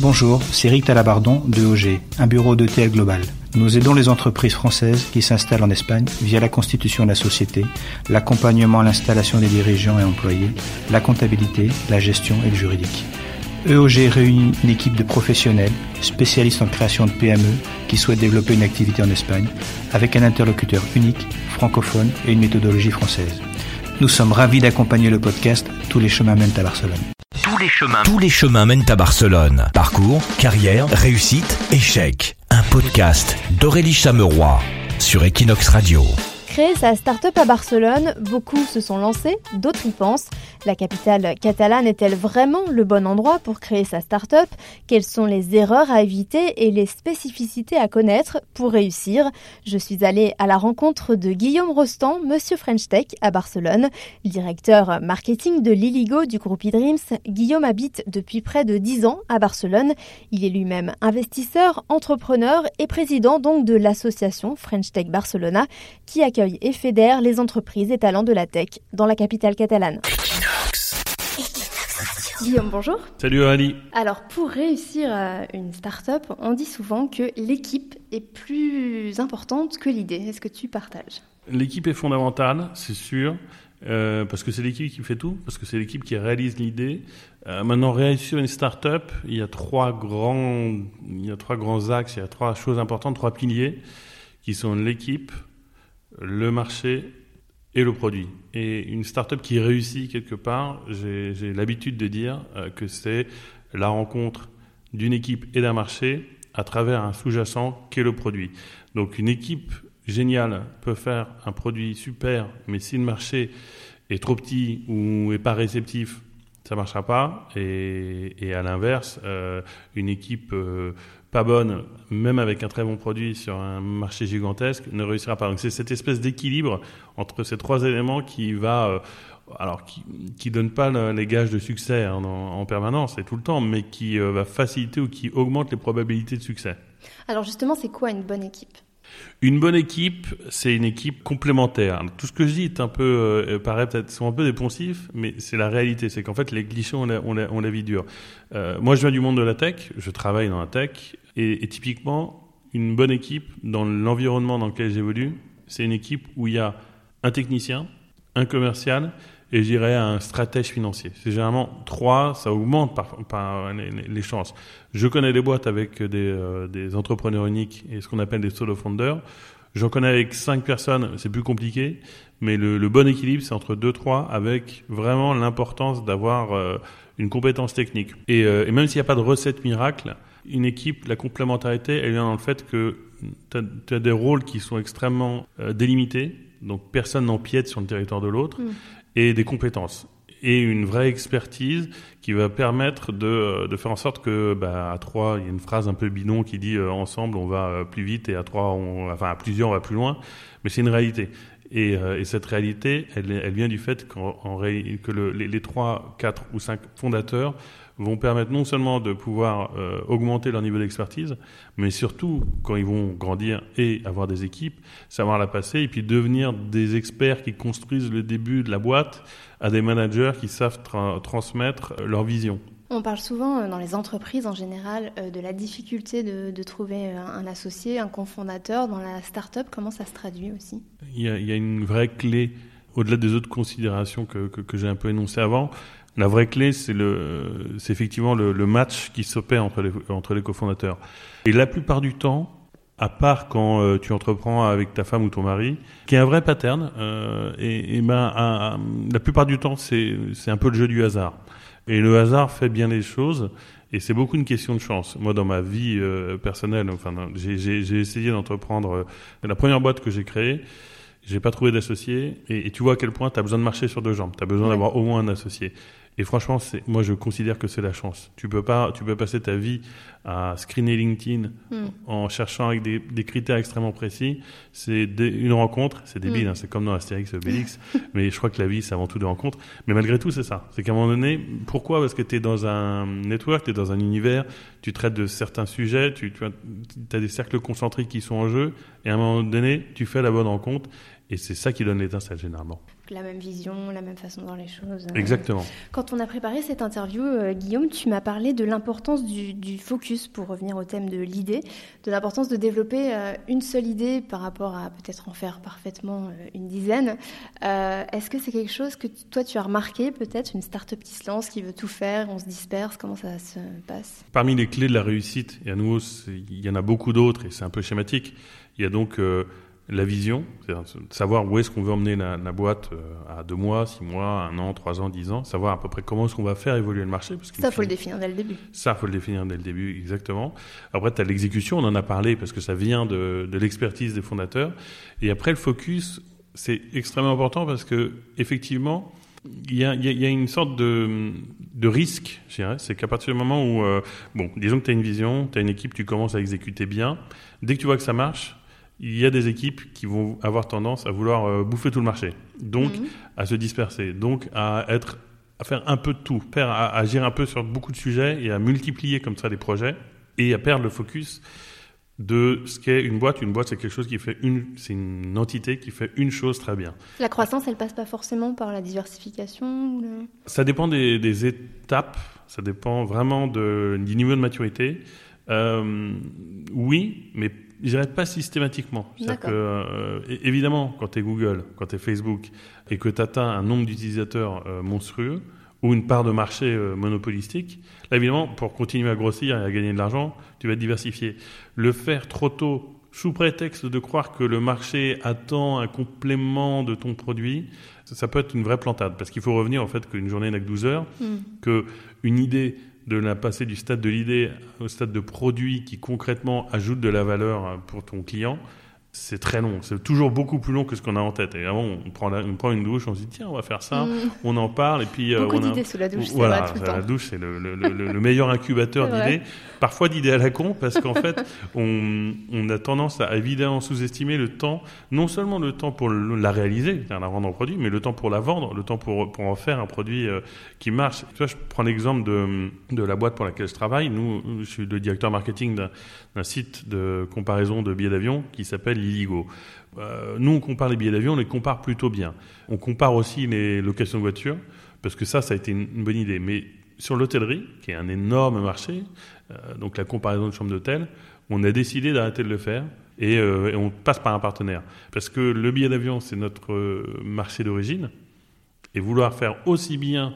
Bonjour, c'est Eric Talabardon de OG, un bureau d'ETL Global. Nous aidons les entreprises françaises qui s'installent en Espagne via la constitution de la société, l'accompagnement à l'installation des dirigeants et employés, la comptabilité, la gestion et le juridique. EOG réunit une équipe de professionnels, spécialistes en création de PME, qui souhaitent développer une activité en Espagne, avec un interlocuteur unique, francophone et une méthodologie française. Nous sommes ravis d'accompagner le podcast Tous les chemins mènent à Barcelone. Tous les chemins. Tous les chemins mènent à Barcelone. Parcours, carrière, réussite, échec. Un podcast d'Aurélie Chameroy sur Equinox Radio. Créer sa start-up à Barcelone, beaucoup se sont lancés, d'autres y pensent. La capitale catalane est-elle vraiment le bon endroit pour créer sa start-up? Quelles sont les erreurs à éviter et les spécificités à connaître pour réussir? Je suis allée à la rencontre de Guillaume Rostand, Monsieur French Tech à Barcelone, directeur marketing de l'Illigo du groupe eDreams. Guillaume habite depuis près de 10 ans à Barcelone. Il est lui-même investisseur, entrepreneur et président donc de l'association French Tech Barcelona qui accueille et fédère les entreprises et talents de la tech dans la capitale catalane. Guillaume, bonjour. Salut Ali. Alors, pour réussir euh, une start-up, on dit souvent que l'équipe est plus importante que l'idée. Est-ce que tu partages? L'équipe est fondamentale, c'est sûr, euh, parce que c'est l'équipe qui fait tout, parce que c'est l'équipe qui réalise l'idée. Euh, maintenant, réussir une start-up, il y a trois grands, il y a trois grands axes, il y a trois choses importantes, trois piliers, qui sont l'équipe, le marché et le produit. Et une startup qui réussit quelque part, j'ai l'habitude de dire euh, que c'est la rencontre d'une équipe et d'un marché à travers un sous-jacent qu'est le produit. Donc une équipe géniale peut faire un produit super, mais si le marché est trop petit ou est pas réceptif, ça marchera pas. Et, et à l'inverse, euh, une équipe euh, pas bonne, même avec un très bon produit sur un marché gigantesque, ne réussira pas. Donc c'est cette espèce d'équilibre entre ces trois éléments qui va, euh, alors qui, qui donne pas les gages de succès hein, en, permanence et tout le temps, mais qui euh, va faciliter ou qui augmente les probabilités de succès. Alors justement, c'est quoi une bonne équipe? Une bonne équipe, c'est une équipe complémentaire. Tout ce que je dis est un peu, euh, paraît peut-être, sont un peu dépensifs, mais c'est la réalité. C'est qu'en fait, les clichés ont la, on la, vie dure. Euh, moi, je viens du monde de la tech, je travaille dans la tech, et, typiquement, une bonne équipe, dans l'environnement dans lequel j'évolue, c'est une équipe où il y a un technicien, un commercial et j'irai à un stratège financier. C'est généralement trois, ça augmente par, les, chances. Je connais des boîtes avec des, euh, des entrepreneurs uniques et ce qu'on appelle des solo founders. J'en connais avec cinq personnes, c'est plus compliqué, mais le, bon équilibre, c'est entre deux, trois, avec vraiment l'importance d'avoir euh, une compétence technique. Et, euh, et même s'il n'y a pas de recette miracle, une équipe, la complémentarité, elle vient dans le fait que tu as, des rôles qui sont extrêmement délimités, donc personne n'empiète sur le territoire de l'autre. Mm et des compétences et une vraie expertise qui va permettre de, de faire en sorte que bah, à trois, il y a une phrase un peu bidon qui dit euh, ensemble on va euh, plus vite et à trois, on, enfin à plusieurs on va plus loin, mais c'est une réalité. Et, euh, et, cette réalité, elle, elle vient du fait que le, les, les, trois, quatre ou cinq fondateurs vont permettre non seulement de pouvoir euh, augmenter leur niveau d'expertise, mais surtout, quand ils vont grandir et avoir des équipes, savoir la passer et puis devenir des experts qui construisent le début de la boîte à des managers qui savent transmettre leur vision. On parle souvent euh, dans les entreprises en général euh, de la difficulté de, de, trouver un associé, un cofondateur. Dans la start-up, comment ça se traduit aussi? Il y, a, il y, a, une vraie clé, au-delà des autres considérations que, que, que j'ai un peu énoncées avant, la vraie clé, c'est le, c'est effectivement le, le, match qui s'opère entre les, entre les cofondateurs. Et la plupart du temps, à part quand euh, tu entreprends avec ta femme ou ton mari, qui est un vrai pattern, euh, et, et, ben, la plupart du temps, c'est, c'est un peu le jeu du hasard. Et le hasard fait bien les choses, et c'est beaucoup une question de chance. Moi, dans ma vie euh, personnelle, enfin, j'ai, j'ai, j'ai essayé d'entreprendre euh, la première boîte que j'ai créée j'ai pas trouvé d'associé. Et, et, tu vois à quel point tu as besoin de marcher sur deux jambes. Tu as besoin ouais. d'avoir au moins un associé. Et franchement, c'est, moi, je considère que c'est la chance. Tu peux pas, tu peux passer ta vie à screener LinkedIn mm. en cherchant avec des, des, critères extrêmement précis. C'est une rencontre, c'est débile, mm. hein, c'est comme dans Astérix et Obélix, mais je crois que la vie, c'est avant tout des rencontres. Mais malgré tout, c'est ça. C'est qu'à un moment donné, pourquoi? Parce que tu es dans un network, tu es dans un univers, tu traites de certains sujets, tu, tu as des cercles concentriques qui sont en jeu, et à un moment donné, tu fais la bonne rencontre, et c'est ça qui donne l'étincelle généralement. La même vision, la même façon de voir les choses. Exactement. Quand on a préparé cette interview, Guillaume, tu m'as parlé de l'importance du, du, focus, pour revenir au thème de l'idée, de l'importance de développer une seule idée par rapport à peut-être en faire parfaitement une dizaine. Est-ce que c'est quelque chose que toi tu as remarqué, peut-être une start-up qui se lance, qui veut tout faire, on se disperse, comment ça se passe? Parmi les clés de la réussite, et à nouveau, il y en a beaucoup d'autres et c'est un peu schématique, il y a donc la vision, c'est-à-dire savoir où est-ce qu'on veut emmener la, boîte euh, à deux mois, six mois, un an, trois ans, dix ans, savoir à peu près comment est-ce qu'on va faire évoluer le marché. Parce ça, faut le définir dès le début. Ça, faut le définir dès le début, exactement. Après, tu as l'exécution, on en a parlé parce que ça vient de, de l'expertise des fondateurs. Et après, le focus, c'est extrêmement important parce que effectivement, il y, a, il y a, une sorte de, de risque, je dirais. C'est qu'à partir du moment où, euh, bon, disons que tu as une vision, tu as une équipe, tu commences à exécuter bien. Dès que tu vois que ça marche, il y a des équipes qui vont avoir tendance à vouloir euh, bouffer tout le marché, donc mhm. à se disperser, donc à être à faire un peu de tout, à, agir un peu sur beaucoup de sujets et à multiplier comme ça des projets et à perdre le focus de ce qu'est une boîte. Une boîte, c'est quelque chose qui fait une, c'est une entité qui fait une chose très bien. La croissance, elle passe pas forcément par la diversification. Ça dépend des, étapes. Ça dépend vraiment de, du niveau de maturité. Euh, oui, mais je dirais pas systématiquement. Que, euh, évidemment, quand tu es Google, quand tu es Facebook, et que tu atteins un nombre d'utilisateurs euh, monstrueux, ou une part de marché euh, monopolistique, là, évidemment, pour continuer à grossir et à gagner de l'argent, tu vas te diversifier. Le faire trop tôt, sous prétexte de croire que le marché attend un complément de ton produit, ça, peut être une vraie plantade. Parce qu'il faut revenir, en fait, qu'une journée n'a que 12 heures, mm. que qu'une idée de la passer du stade de l'idée au stade de produit qui concrètement ajoute de la valeur pour ton client, c'est très long. C'est toujours beaucoup plus long que ce qu'on a en tête. Et avant, on prend, on prend une douche, on se dit tiens, on va faire ça, mm. on en parle et puis euh, beaucoup on d'idées sous la douche. Voilà, tout la douche c'est le, le, le, meilleur incubateur d'idées. Parfois d'idées à la con parce qu'en fait, on, on, a tendance à évidemment sous-estimer le temps, non seulement le temps pour la réaliser, la rendre en produit, mais le temps pour la vendre, le temps pour pour en faire un produit euh, qui marche. Tu vois, je prends l'exemple de de la boîte pour laquelle je travaille. Nous, je suis le directeur marketing d'un site de comparaison de billets d'avion qui s'appelle Euh, nous, on compare les billets d'avion, on les compare plutôt bien. On compare aussi les locations de voitures, parce que ça, ça a été une, bonne idée. Mais sur l'hôtellerie, qui est un énorme marché, euh, donc la comparaison de chambres d'hôtel, on a décidé d'arrêter de le faire euh, et, on passe par un partenaire. Parce que le billet d'avion, c'est notre marché d'origine, et vouloir faire aussi bien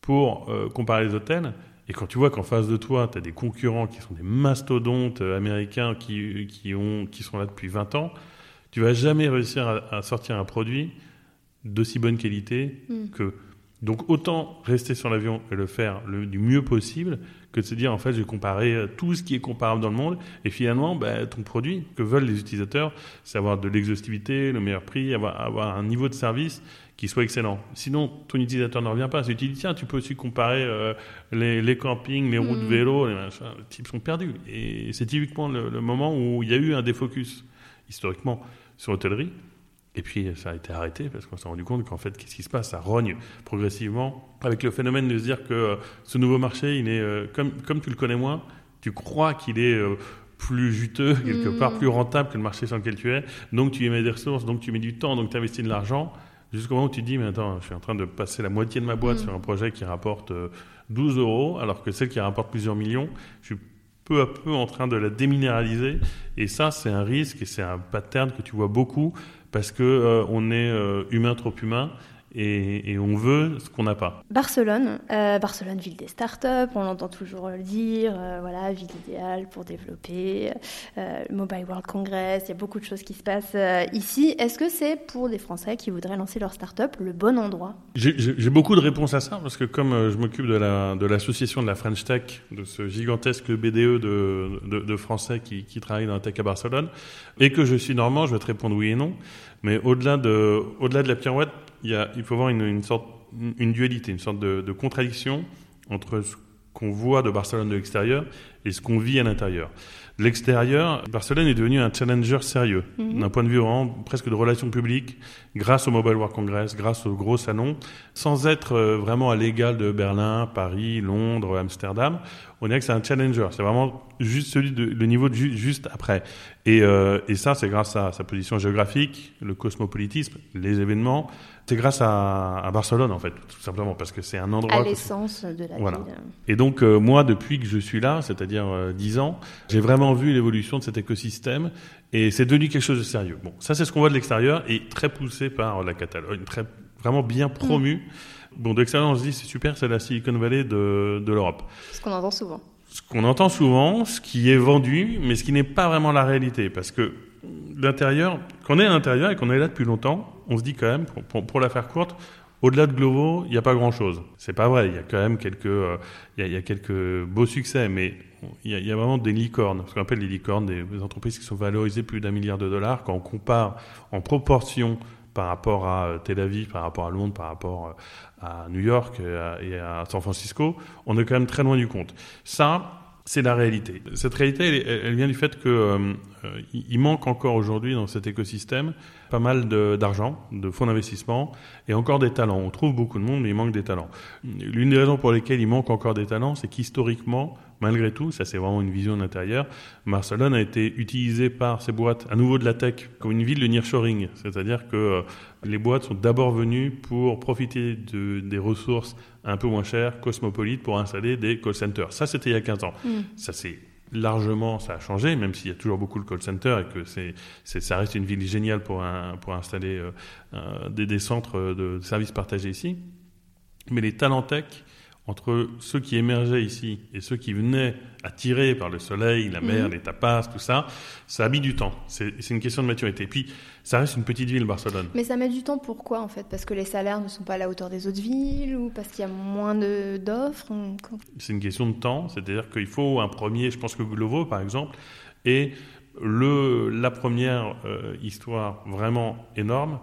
pour comparer les hôtels, et quand tu vois qu'en face de toi, tu as des concurrents qui sont des mastodontes euh, américains qui, qui, ont, qui sont là depuis 20 ans, tu vas jamais réussir à, sortir un produit d'aussi bonne qualité mm. que. Donc autant rester sur l'avion et le faire le, du mieux possible que de se dire en fait je vais comparer euh, tout ce qui est comparable dans le monde et finalement bah, ton produit que veulent les utilisateurs c'est avoir de l'exhaustivité, le meilleur prix, avoir, avoir un niveau de service qui soit excellent. Sinon, ton utilisateur ne revient pas. Si tu dis, tiens, tu peux aussi comparer euh, les, les, campings, les routes de mm. vélo, les, machins, les types sont perdus. Et c'est typiquement le, moment où il y a eu un défocus, historiquement, sur l'hôtellerie. Et puis, ça a été arrêté parce qu'on s'est rendu compte qu'en fait, qu'est-ce qui se passe? Ça rogne progressivement avec le phénomène de se dire que euh, ce nouveau marché, il est, euh, comme, comme tu le connais moins, tu crois qu'il est plus juteux, quelque part mm. plus rentable que le marché sur lequel tu es. Donc, tu y mets des ressources, donc tu mets du temps, donc tu investis de l'argent. Jusqu'au moment où tu te dis, mais attends, je suis en train de passer la moitié de ma boîte mm. sur un projet qui rapporte 12 euh, euros, alors que celle qui rapporte plusieurs millions, je suis peu à peu en train de la déminéraliser. Et ça, c'est un risque et c'est un pattern que tu vois beaucoup parce que euh, on est euh, humain trop humain et, on veut ce qu'on n'a pas. Barcelone, euh, Barcelone, ville des startups, on l'entend toujours le dire, euh, voilà, ville idéale pour développer, euh, Mobile World Congress, il y a beaucoup de choses qui se passent ici. Est-ce que c'est pour des Français qui voudraient lancer leur startup le bon endroit? J'ai beaucoup de réponses à ça, parce que comme je m'occupe de l'association de, de, la French Tech, de ce gigantesque BDE de, de, Français qui, qui travaillent dans la tech à Barcelone, et que je suis normand, je vais te répondre oui et non. Mais au-delà de, au-delà de la pirouette, il, faut voir une, sorte, une dualité, une sorte de, contradiction entre ce qu'on voit de Barcelone de l'extérieur et ce qu'on vit à l'intérieur. De l'extérieur, Barcelone est devenu un challenger sérieux, mhm. d'un point de vue vraiment presque de relations publiques, grâce au Mobile World Congress, grâce aux gros salons, sans être euh, vraiment à l'égal de Berlin, Paris, Londres, Amsterdam. On dirait que c'est un challenger. C'est vraiment juste celui de le niveau de juste après. Et, euh, et ça, c'est grâce à sa position géographique, le cosmopolitisme, les événements. C'est grâce à, à, Barcelone, en fait, tout simplement, parce que c'est un endroit. À l'essence de la voilà. ville. Et donc, euh, moi, depuis que je suis là, c'est-à-dire euh, dix ans, j'ai vraiment vu l'évolution de cet écosystème et c'est devenu quelque chose de sérieux. Bon, ça, c'est ce qu'on voit de l'extérieur et très poussé par la Catalogne, très, vraiment bien promu. Mm. Bon, de l'extérieur, on se dit, c'est super, c'est la Silicon Valley de, de l'Europe. Ce qu'on entend souvent ce qu'on entend souvent, ce qui est vendu, mais ce qui n'est pas vraiment la réalité. Parce que l'intérieur, quand on est à l'intérieur et qu'on est là depuis longtemps, on se dit quand même, pour, pour, la faire courte, au-delà de Glovo, il n'y a pas grand-chose. C'est pas vrai. Il y a quand même quelques, euh, y a, y, a, quelques beaux succès, mais il y, a, il y, a, vraiment des licornes. Ce qu'on appelle les licornes, des, des entreprises qui sont valorisées plus d'un milliard de dollars. Quand on compare en proportion par rapport à euh, Tel Aviv, par rapport à Londres, par rapport euh, à New York et à, San Francisco, on est quand même très loin du compte. Ça, c'est la réalité. Cette réalité, elle, vient du fait que euh, il manque encore aujourd'hui dans cet écosystème pas mal d'argent, de, fonds d'investissement et encore des talents. On trouve beaucoup de monde, mais il manque des talents. L'une des raisons pour lesquelles il manque encore des talents, c'est qu'historiquement, malgré tout, ça c'est vraiment une vision d'intérieur, Barcelone a été utilisée par ces boîtes, à nouveau de la tech, comme une ville de nearshoring. C'est-à-dire que euh, les boîtes sont d'abord venues pour profiter de, des ressources un peu moins chères, cosmopolites, pour installer des call centers. Ça c'était il y a 15 ans. Mm. Ça c'est largement, ça a changé, même s'il y a toujours beaucoup de call centers et que c'est, ça reste une ville géniale pour, un, pour installer euh, des, des, centres de services partagés ici. Mais les talents tech entre ceux qui émergeaient ici et ceux qui venaient attirés par le soleil, la mer, mhm. les tapas, tout ça, ça a mis du temps. C'est une question de maturité. Et puis, ça reste une petite ville, Barcelone. Mais ça met du temps pourquoi, en fait? Parce que les salaires ne sont pas à la hauteur des autres villes ou parce qu'il y a moins d'offres C'est une question de temps. C'est-à-dire qu'il faut un premier, je pense que Glovo, par exemple, est le, la première euh, histoire vraiment énorme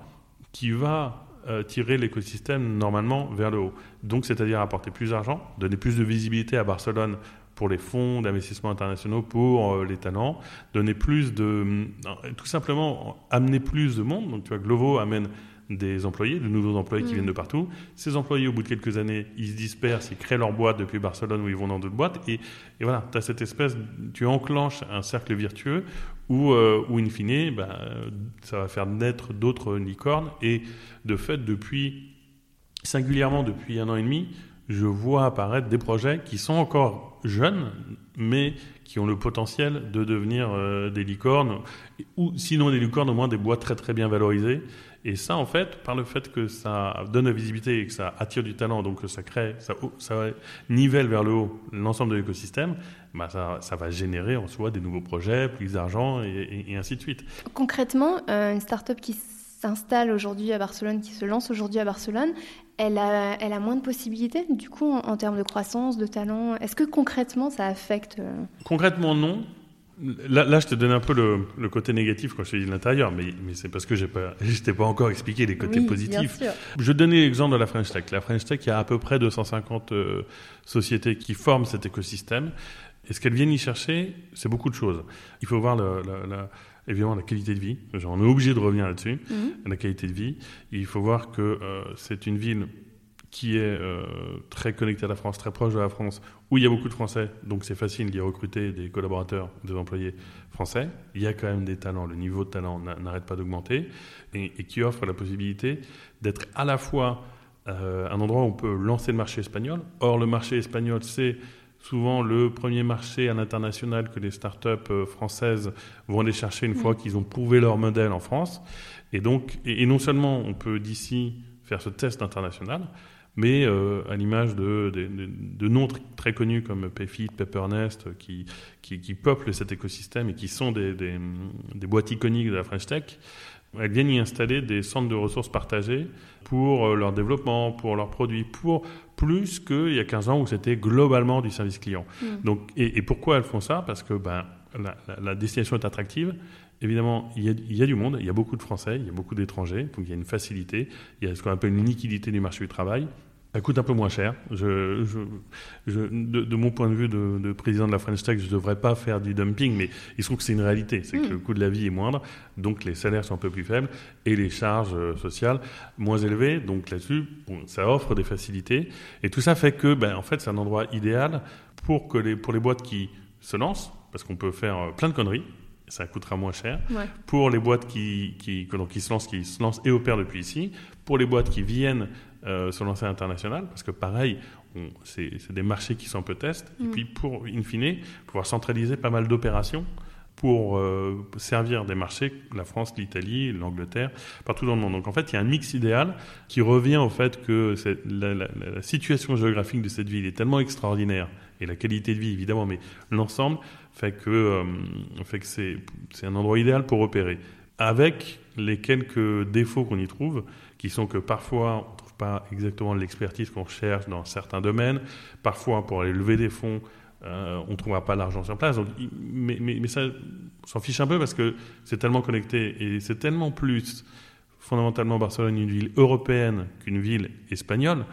qui va euh, tirer l'écosystème normalement vers le haut. Donc, c'est-à-dire apporter plus d'argent, donner plus de visibilité à Barcelone pour les fonds d'investissement internationaux, pour euh, les talents, donner plus de, euh, tout simplement amener plus de monde. Donc, tu vois, Glovo amène des employés, de nouveaux employés qui mm. viennent de partout. Ces employés, au bout de quelques années, ils se dispersent, ils créent leur boîte depuis Barcelone ou ils vont dans d'autres boîtes. Et, et voilà, tu as cette espèce, tu enclenches un cercle vertueux où, euh, in fine, bah, ça va faire naître d'autres licornes. Et de fait, depuis, singulièrement depuis un an et demi, je vois apparaître des projets qui sont encore jeunes, mais qui ont le potentiel de devenir euh, des licornes, ou sinon des licornes, au moins des boîtes très très bien valorisées. Et ça, en fait, par le fait que ça donne la visibilité et que ça attire du talent, donc que ça crée, ça, ça nivelle vers le haut l'ensemble de l'écosystème, bah ça, ça, va générer en soi des nouveaux projets, plus d'argent et, et, ainsi de suite. Concrètement, euh, une start-up qui s'installe aujourd'hui à Barcelone, qui se lance aujourd'hui à Barcelone, elle a, elle a moins de possibilités, du coup, en, termes de croissance, de talent? Est-ce que concrètement, ça affecte euh, Concrètement, non. Là, là, je te donne un peu le, le côté négatif quand je te dis l'intérieur, mais, mais c'est parce que je n'ai pas encore expliqué les côtés positifs. Je donnais l'exemple de la French Tech. La French Tech, il y a à peu près 250 euh, sociétés qui forment cet écosystème. Et ce qu'elles viennent y chercher, c'est beaucoup de choses. Il faut voir le, la, évidemment la qualité de vie. On est obligé de revenir là-dessus, mm-hmm. la qualité de vie. il faut voir que euh, c'est une ville qui est euh, très connecté à la France, très proche de la France, où il y a beaucoup de Français, donc c'est facile d'y recruter des collaborateurs, des employés français. Il y a quand même des talents, le niveau de talent n'arrête pas d'augmenter, et, qui offre la possibilité d'être à la fois euh, un endroit où on peut lancer le marché espagnol. Or, le marché espagnol, c'est souvent le premier marché à l'international que les startups euh, françaises vont aller chercher une fois qu'ils ont prouvé leur modèle en France. Et donc, et non seulement on peut d'ici faire ce test international, mais euh, à l'image de, de, de, noms très connus comme Payfit, Peppernest, qui, qui, qui, peuplent cet écosystème et qui sont des, des, des, boîtes iconiques de la French Tech, elles viennent y installer des centres de ressources partagées pour euh, leur développement, pour leurs produits, pour plus qu'il y a 15 ans où c'était globalement du service client. Mm. Donc, et, et, pourquoi elles font ça? Parce que ben, la, la, la destination est attractive, Évidemment, il y, a, il y, a, du monde, il y a beaucoup de Français, il y a beaucoup d'étrangers, donc il y a une facilité, il y a ce qu'on appelle une liquidité du marché du travail. Ça coûte un peu moins cher. Je, je, je de, de, mon point de vue de, de, président de la French Tech, je ne devrais pas faire du dumping, mais il se trouve que c'est une réalité. C'est que le mm. coût de la vie est moindre, donc les salaires sont un peu plus faibles et les charges euh, sociales moins élevées. Donc là-dessus, bon, ça offre des facilités. Et tout ça fait que, ben, en fait, c'est un endroit idéal pour, que les, pour les boîtes qui se lancent, parce qu'on peut faire euh, plein de conneries, ça coûtera moins cher. Pour les boîtes qui, qui, qui, se lancent, qui se lancent et opèrent depuis ici, pour les boîtes qui viennent euh, se lancer à l'international, parce que pareil, c'est des marchés qui sont un peu test, et mm. puis pour, in fine, pouvoir centraliser pas mal d'opérations pour euh, servir des marchés, la France, l'Italie, l'Angleterre, partout dans le monde. Donc en fait, il y a un mix idéal qui revient au fait que la, situation géographique de cette ville est tellement extraordinaire, et la qualité de vie évidemment, mais l'ensemble fait que, euh, c'est un endroit idéal pour opérer. Avec les quelques défauts qu'on y trouve, qui sont que parfois on ne trouve pas exactement l'expertise qu'on cherche dans certains domaines, parfois pour aller lever des fonds, euh, on ne trouvera pas l'argent sur place. mais, mais, ça, on s'en fiche un peu parce que c'est tellement connecté et c'est tellement plus fondamentalement Barcelone une ville européenne qu'une ville espagnole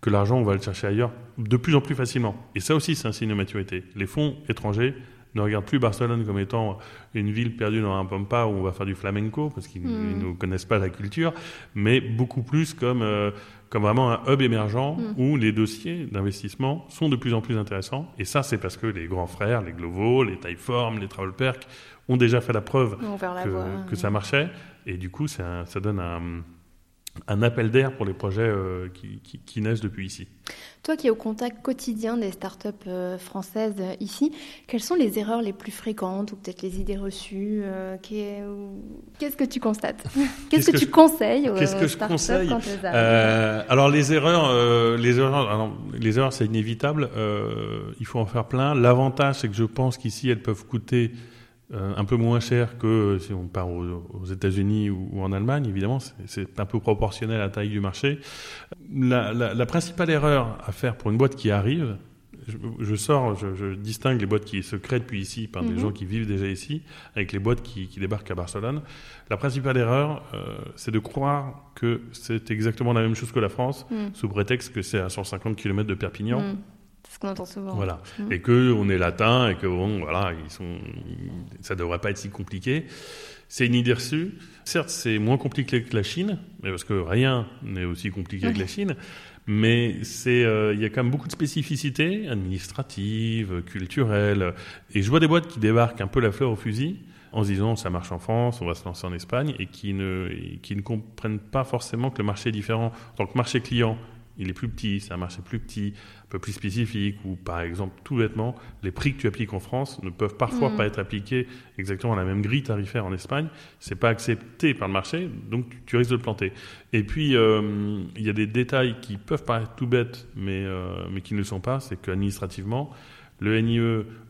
que l'argent, on va le chercher ailleurs de plus en plus facilement. Et ça aussi, c'est un signe de maturité. Les fonds étrangers ne regardent plus Barcelone comme étant une ville perdue dans un pampa où on va faire du flamenco, parce qu'ils hmm. ne connaissent pas la culture, mais beaucoup plus comme... Euh, comme vraiment un hub émergent mm. où les dossiers d'investissement sont de plus en plus intéressants. Et ça, c'est parce que les grands frères, les Glovo, les Typeform, les Travelperk ont déjà fait la preuve que, que, ça marchait. Et du coup, ça, ça donne un, un appel d'air pour les projets euh, qui, qui, naissent depuis ici. Toi qui es au contact quotidien des startups euh, françaises euh, ici, quelles sont les erreurs les plus fréquentes ou peut-être les idées reçues Qu'est-ce que tu constates? Qu'est-ce que, tu conseilles aux Qu'est-ce que je conseille? Alors les erreurs, les erreurs, les erreurs c'est inévitable. il faut en faire plein. L'avantage c'est que je pense qu'ici elles peuvent coûter euh, un peu moins cher que si on part aux, États-Unis ou, en Allemagne, évidemment, c'est un peu proportionnel à la taille du marché. La, principale erreur à faire pour une boîte qui arrive, je, sors, je, distingue les boîtes qui se créent depuis ici par des mhm. gens qui vivent déjà ici, avec les boîtes qui, débarquent à Barcelone. La principale erreur, euh, c'est de croire que c'est exactement la même chose que la France, mhm. sous prétexte que c'est à 150 km de Perpignan. Mhm. Ce qu'on entend souvent. Voilà. Mmh. Et que on est latin et que bon, voilà, ils sont, ça devrait pas être si compliqué. C'est une idée reçue. Certes, c'est moins compliqué que la Chine, mais parce que rien n'est aussi compliqué que la Chine. Mais c'est, euh, il y a quand même beaucoup de spécificités administratives, culturelles. Et je vois des boîtes qui débarquent un peu la fleur au fusil en se disant ça marche en France, on va se lancer en Espagne, et qui ne, qui ne comprennent pas forcément que le marché est différent. En tant que marché client, il est plus petit, c'est un marché plus petit, un peu plus spécifique, ou par exemple, tout bêtement, les prix que tu appliques en France ne peuvent parfois mm. pas être appliqués exactement à la même grille tarifaire en Espagne. C'est pas accepté par le marché, donc tu, risques de le planter. Et puis, euh, il y a des détails qui peuvent paraître tout bêtes, mais, euh, mais qui ne le sont pas, c'est qu'administrativement, le NIE,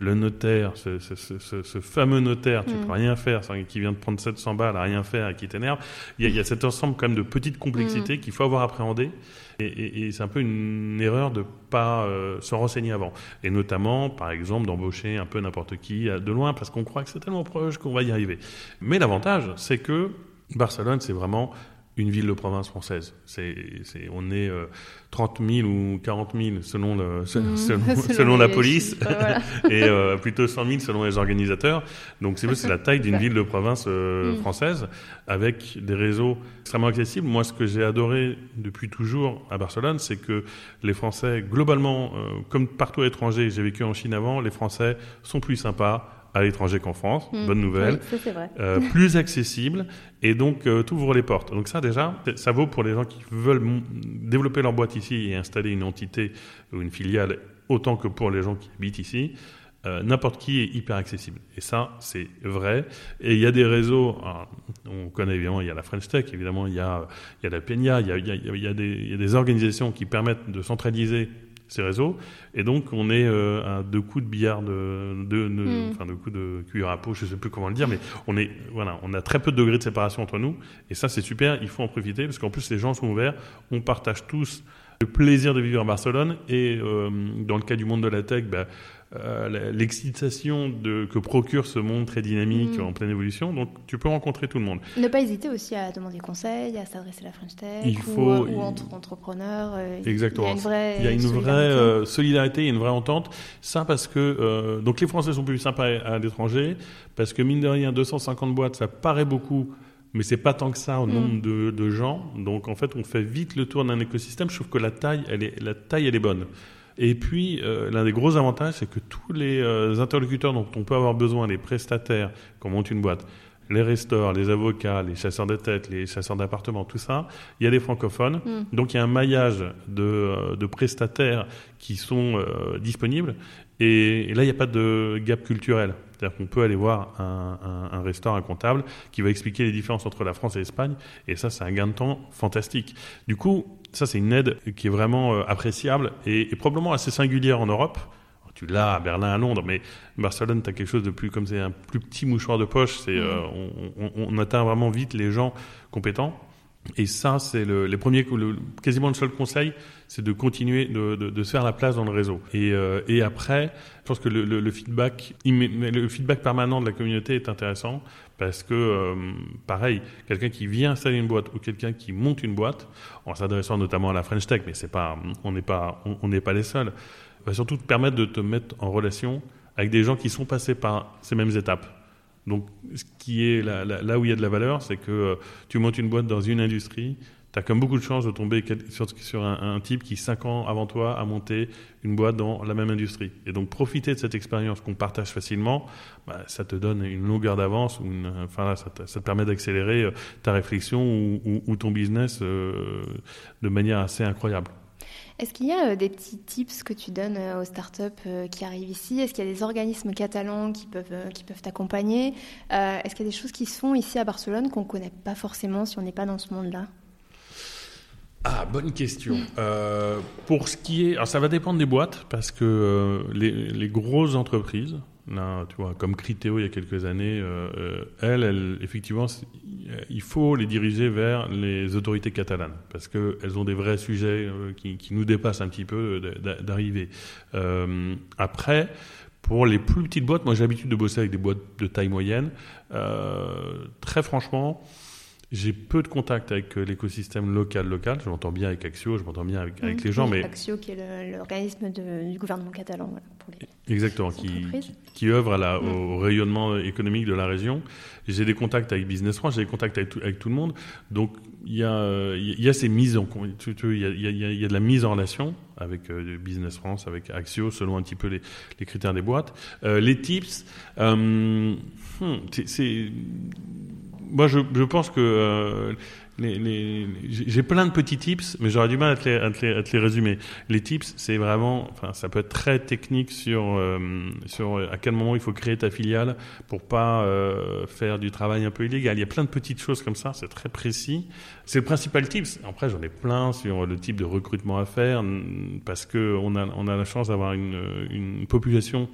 le notaire, ce, fameux notaire, tu ne mm. peux rien faire, qui vient de prendre 700 balles à rien faire et qui t'énerve. Il y, a cet ensemble quand même de petites complexités mm. qu'il faut avoir appréhendées. Et, c'est un peu une erreur de pas euh, se renseigner avant. Et notamment, par exemple, d'embaucher un peu n'importe qui de loin parce qu'on croit que c'est tellement proche qu'on va y arriver. Mais l'avantage, c'est que Barcelone, c'est vraiment une ville de province française. C'est, on est 30 euh, 000 ou 40 000 selon, le, mmh. selon, la police et euh, plutôt 100 000 selon les organisateurs. Donc c'est, c'est la taille d'une ville de province euh, mmh. française avec des réseaux extrêmement accessibles. Moi, ce que j'ai adoré depuis toujours à Barcelone, c'est que les Français, globalement, comme partout à l'étranger, j'ai vécu en Chine avant, les Français sont plus sympas à l'étranger qu'en France. Hmm. Bonne nouvelle. Euh, plus accessible et donc euh, t'ouvre les portes. Donc ça déjà, ça vaut pour les gens qui veulent développer leur boîte ici et installer une entité ou une filiale autant que pour les gens qui habitent ici. Euh, n'importe qui est hyper accessible. Et ça, c'est vrai. Et il y a des réseaux, on connaît évidemment, il y a la French Tech, évidemment, il y a, il y a la Peña, il y a, il y a, des, il y a des organisations qui permettent de centraliser ces réseaux. Et donc, on est euh, à deux coups de billard, de, de, hmm. enfin, deux coups de cuillère à peau, je sais plus comment le dire, mais on est, voilà, on a très peu de degrés de séparation entre nous. Et ça, c'est super. Il faut en profiter parce qu'en plus, les gens sont ouverts. On partage tous le plaisir de vivre à Barcelone. Et euh, dans le cas du monde de la tech, bah, euh, l'excitation que procure ce monde très dynamique mm. en pleine évolution. Donc, tu peux rencontrer tout le monde. Ne pas hésiter aussi à demander conseil, à s'adresser à la French Tech ou, entre entrepreneurs. Euh, Exactement. Il y a une vraie, solidarité. il y a une vraie entente. Ça parce que donc les Français sont plus sympas à, l'étranger parce que mine de rien, 250 boîtes, ça paraît beaucoup mais c'est pas tant que ça au mm. nombre de, de, gens. Donc en fait, on fait vite le tour d'un écosystème. Je trouve que la taille, elle est, la taille, elle est bonne. Et puis, euh, l'un des gros avantages, c'est que tous les euh, interlocuteurs dont on peut avoir besoin, les prestataires, quand on monte une boîte, les restaurateurs, les avocats, les chasseurs de tête, les chasseurs d'appartements, tout ça, il y a des francophones. Mm. Donc il y a un maillage de, euh, de prestataires qui sont euh, disponibles. Et, et là, il n'y a pas de gap culturel. C'est-à-dire qu'on peut aller voir un, un, un restaurant, un comptable, qui va expliquer les différences entre la France et l'Espagne. Et ça, c'est un gain de temps fantastique. Du coup, ça, c'est une aide qui est vraiment euh, appréciable et, et probablement assez singulière en Europe tu l'as à Berlin, à Londres, mais Barcelone, tu as quelque chose de plus comme c'est un plus petit mouchoir de poche. C'est, euh, on, on- on atteint vraiment vite les gens compétents. Et ça, c'est le, les premiers, le- quasiment le seul conseil, c'est de continuer de, de, de se faire la place dans le réseau. Et, euh, et après, je pense que le, le, feedback, le feedback permanent de la communauté est intéressant parce que, euh, pareil, quelqu'un qui vient installer une boîte ou quelqu'un qui monte une boîte, en s'adressant notamment à la French Tech, mais c'est pas, on n'est pas, on n'est pas les seuls, va surtout te permettre de te mettre en relation avec des gens qui sont passés par ces mêmes étapes. Donc, ce qui est là, là- où il y a de la valeur, c'est que euh, tu montes une boîte dans une industrie, tu as comme beaucoup de chances de tomber sur, un, type qui, cinq ans avant toi, a monté une boîte dans la même industrie. Et donc, profiter de cette expérience qu'on partage facilement, bah, ça te donne une longueur d'avance, enfin ça te, permet d'accélérer euh, ta réflexion ou ton business euh, de manière assez incroyable. Est-ce qu'il y a euh, des petits tips que tu donnes euh, aux startups euh, qui arrivent ici? Est-ce qu'il y a des organismes catalans qui peuvent qui peuvent t'accompagner? Est-ce qu'il y a des choses qui se font ici à Barcelone qu'on ne connaît pas forcément si on n'est pas dans ce monde-là? Ah, bonne question. Pour ce qui est, alors ça va dépendre des boîtes parce que les, les grosses entreprises, là, tu vois, comme Criteo il y a quelques années, euh, euh, elles, elles, effectivement, il faut les diriger vers les autorités catalanes parce que elles ont des vrais sujets euh, qui, nous dépassent un petit peu euh, d'a- d'arriver. Euh, après. Pour les plus petites boîtes, moi j'ai l'habitude de bosser avec des boîtes de taille moyenne. Très franchement, j'ai peu de contact avec euh, l'écosystème local local. Je m'entends bien avec Axio, je m'entends bien avec, avec les gens, mais Axio, qui est l'organisme du gouvernement catalan voilà, pour les exactement qui, œuvre à la, Mm. au rayonnement économique de la région. J'ai des contacts avec Business France, j'ai des contacts avec tout, avec tout le monde. Donc il y a, il y a ces mises en il y a, il y a- il y a- il y a de la mise en relation avec euh, Business France, avec Axio, selon un petit peu les, les critères des boîtes. Euh, les tips, euh, hmm, c'est moi, je, je pense que euh, les, les- j'ai plein de petits tips, mais j'aurais du mal à te les, à te les- résumer. Les tips, c'est vraiment, enfin, ça peut être très technique sur euh, sur à quel moment il faut créer ta filiale pour pas euh, faire du travail un peu illégal. Il y a plein de petites choses comme ça, c'est très précis. C'est le principal tips. Après, j'en ai plein sur le type de recrutement à faire, parce que on a on a la chance d'avoir une une population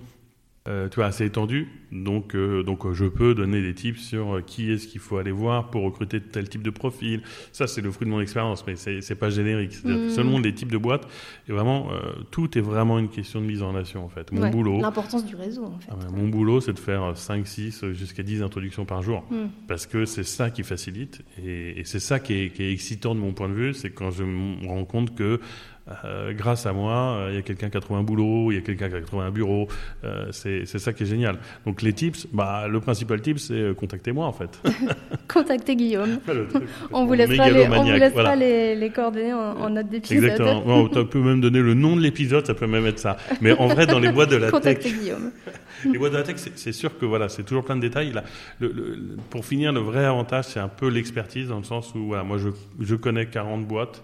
euh, tu vois, assez étendu. Donc, euh, donc euh, je peux donner des tips sur qui est-ce qu'il faut aller voir pour recruter tel type de profil. Ça, c'est le fruit de mon expérience, mais c'est c'est pas générique. C'est-à-dire que Mm. Selon les types de boîtes, et vraiment, euh, tout est vraiment une question de mise en relation, en fait. Mon Ouais, boulot, L'importance du réseau, en fait. ah mon boulot, c'est de faire 5, 6, jusqu'à 10 introductions par jour. Mm. Parce que c'est ça qui facilite. Et, et c'est ça qui est, qui est excitant de mon point de vue. C'est quand je me rends compte que euh, grâce à moi, euh, il y a quelqu'un qui a trouvé un boulot, il y a quelqu'un qui a trouvé un bureau. Euh, c'est ça qui est génial. Donc les tips, bah, le principal tip, c'est contactez-moi en fait. Contactez Guillaume. On vous laissera, les, on vous mégalomaniaque, laissera voilà. les, les coordonnées en, en note d'épisode. Exactement. Bon, tu peux même donner le nom de l'épisode, ça peut même être ça. Mais en vrai, dans les boîtes de la tech, Contactez Guillaume. Les boîtes de la tech, c'est sûr que voilà, c'est toujours plein de détails. Là, le, le- le- pour finir, le vrai avantage, c'est un peu l'expertise dans le sens où voilà, moi, je, je connais 40 boîtes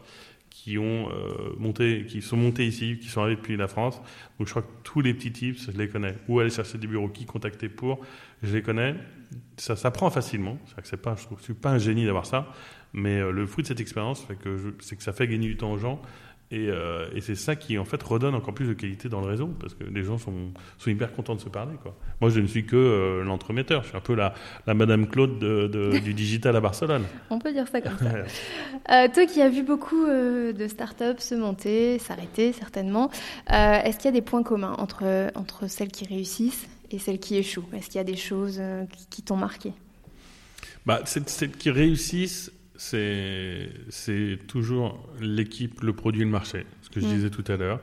qui ont euh, monté, qui sont montées ici, qui sont arrivées depuis la France. Donc, je crois que tous les petits tips, je les connais. Où aller chercher des bureaux, qui contacter pour, je les connais. Ça s'apprend facilement. Que pas, je trouve, je suis pas un génie d'avoir ça, mais euh, le fruit de cette expérience, que c'est que ça fait gagner du temps aux gens. Et, euh, et c'est ça qui en fait redonne encore plus de qualité dans le réseau parce que les gens sont, sont hyper contents de se parler. Quoi. Moi, je ne suis que euh, l'entremetteur. Je suis un peu la, la Madame Claude de- de- du digital à Barcelone. On peut dire ça comme ça. Euh, toi qui as vu beaucoup de startups se monter, s'arrêter certainement, est-ce qu'il y a des points communs entre, entre celles qui réussissent et celles qui échouent? Est-ce qu'il y a des choses qui, qui t'ont marqué? Bah, celles qui réussissent, c'est toujours l'équipe, le produit, le marché. Ce que je Mm. disais tout à l'heure.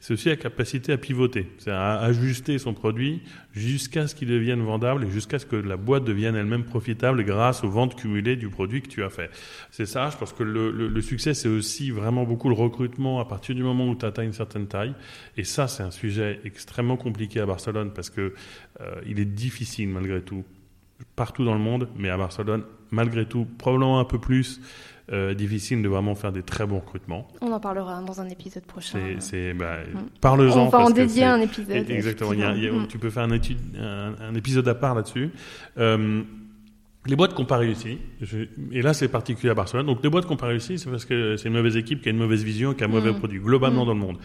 C'est aussi la capacité à pivoter, c'est à ajuster son produit jusqu'à ce qu'il devienne vendable et jusqu'à ce que la boîte devienne elle-même profitable grâce aux ventes cumulées du produit que tu as fait. C'est ça, je pense que le, le- le succès, c'est aussi vraiment beaucoup le recrutement à partir du moment où tu atteins une certaine taille. Et ça, c'est un sujet extrêmement compliqué à Barcelone parce que euh, il est difficile malgré tout partout dans le monde, mais à Barcelone, malgré tout, probablement un peu plus euh, difficile de vraiment faire des très bons recrutements. On en parlera dans un épisode prochain. C'est, bah, Mm. parle-en. On va en dédier un épisode. Exactement. Il y a- il y a- effectivement. Tu peux faire un, étude, un, un épisode à part là-dessus. Euh, les boîtes qui n'ont pas réussi, je- et là c'est particulier à Barcelone, donc les boîtes qui n'ont pas réussi, c'est parce que c'est une mauvaise équipe qui a une mauvaise vision, qui a un mauvais Mm. produit, globalement Mm. dans le monde.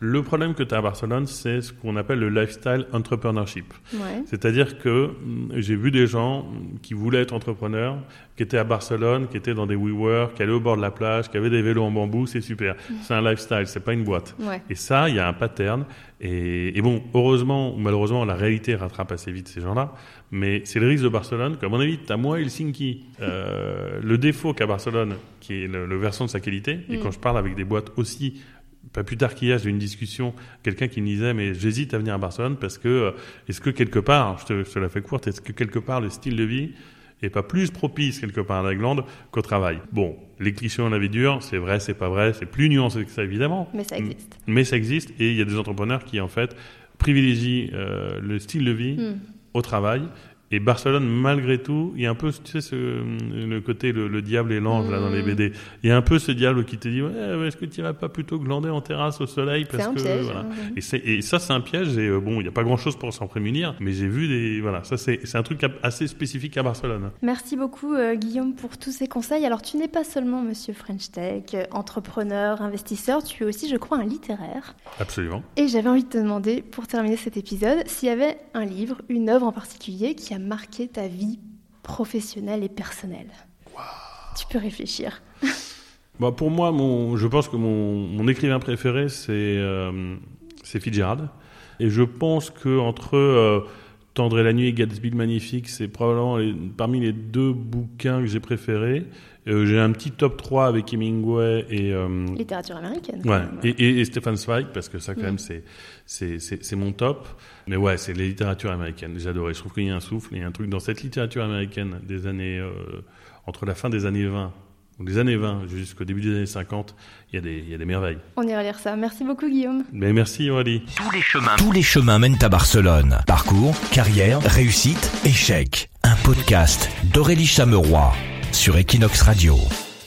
Le problème que tu as à Barcelone, c'est ce qu'on appelle le lifestyle entrepreneurship. Ouais. C'est-à-dire que mm, j'ai vu des gens qui voulaient être entrepreneurs, qui étaient à Barcelone, qui étaient dans des WeWork, qui allaient au bord de la plage, qui avaient des vélos en bambou, c'est super. C'est un lifestyle, c'est pas une boîte. Ouais. Et ça, il y a un pattern. Et, et bon, heureusement ou malheureusement, la réalité rattrape assez vite ces gens-là. Mais c'est le risque de Barcelone. Comme à mon avis, t'as moi Helsinki. Euh, le défaut qu'a Barcelone, qui est le, le versant de sa qualité, et Mm. quand je parle avec des boîtes aussi, pas plus tard qu'hier, j'ai eu une discussion, quelqu'un qui me disait, mais j'hésite à venir à Barcelone parce que, euh, est-ce que quelque part, je te, je te la fais courte, est-ce que quelque part le style de vie est pas plus propice quelque part à la glande qu'au travail? Bon, les clichés on la vie dure, c'est vrai, c'est pas vrai, c'est plus nuancé que ça évidemment. Mais ça existe. Mais ça existe et il y a des entrepreneurs qui en fait privilégient euh, le style de vie Mm. Au travail. Et Barcelone, malgré tout, il y a un peu, tu sais, ce, le côté le, le diable et l'ange là dans les Mm. BD. Il y a un peu ce diable qui te dit, ouais, est-ce que tu irais pas plutôt glander en terrasse au soleil parce un que piège. voilà. hein. Et, ça, c'est un piège. Et euh, bon, il n'y a pas grand-chose pour s'en prémunir. Mais j'ai vu des, voilà, ça c'est c'est un truc assez spécifique à Barcelone. Merci beaucoup euh, Guillaume pour tous ces conseils. Alors tu n'es pas seulement monsieur French Tech, euh, entrepreneur, investisseur, tu es aussi je crois un littéraire. Absolument. Et j'avais envie de te demander pour terminer cet épisode s'il y avait un livre, une œuvre en particulier qui a marqué ta vie professionnelle et personnelle. Tu peux réfléchir. Bah, pour moi, mon, je pense que mon, mon écrivain préféré, c'est euh, Fitzgerald. Et je pense que entre euh, Tendre et la nuit et Gatsby le magnifique, c'est probablement les- parmi les deux bouquins que j'ai préférés. Euh, j'ai un petit top 3 avec Hemingway et, euh, Littérature américaine. Ouais, et, et, et Stefan Zweig, parce que ça, quand Mm. même, c'est, c'est, c'est, c'est mon top. Mais ouais, c'est la littérature américaine. J'ai adoré. Je trouve qu'il y a un souffle, il y a un truc dans cette littérature américaine des années, euh, entre la fin des années 20, ou des années 20 jusqu'au début des années 50, il y a des, il y a des merveilles. On ira lire ça. Merci beaucoup Guillaume. Mais merci, Aurélie. Tous les chemins, tous les chemins mènent à Barcelone. Parcours, carrière, réussite, échec. Un podcast d'Aurélie Chameroy sur Equinox Radio.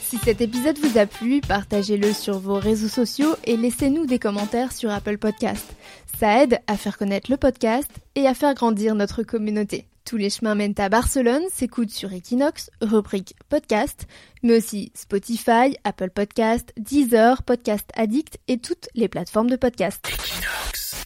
Si cet épisode vous a plu, partagez-le sur vos réseaux sociaux et laissez-nous des commentaires sur Apple Podcast. Ça aide à faire connaître le podcast et à faire grandir notre communauté. Tous les chemins mènent à Barcelone s'écoutent sur Equinox, rubrique podcast, mais aussi Spotify, Apple Podcast, Deezer, Podcast Addict et toutes les plateformes de podcast. Equinox.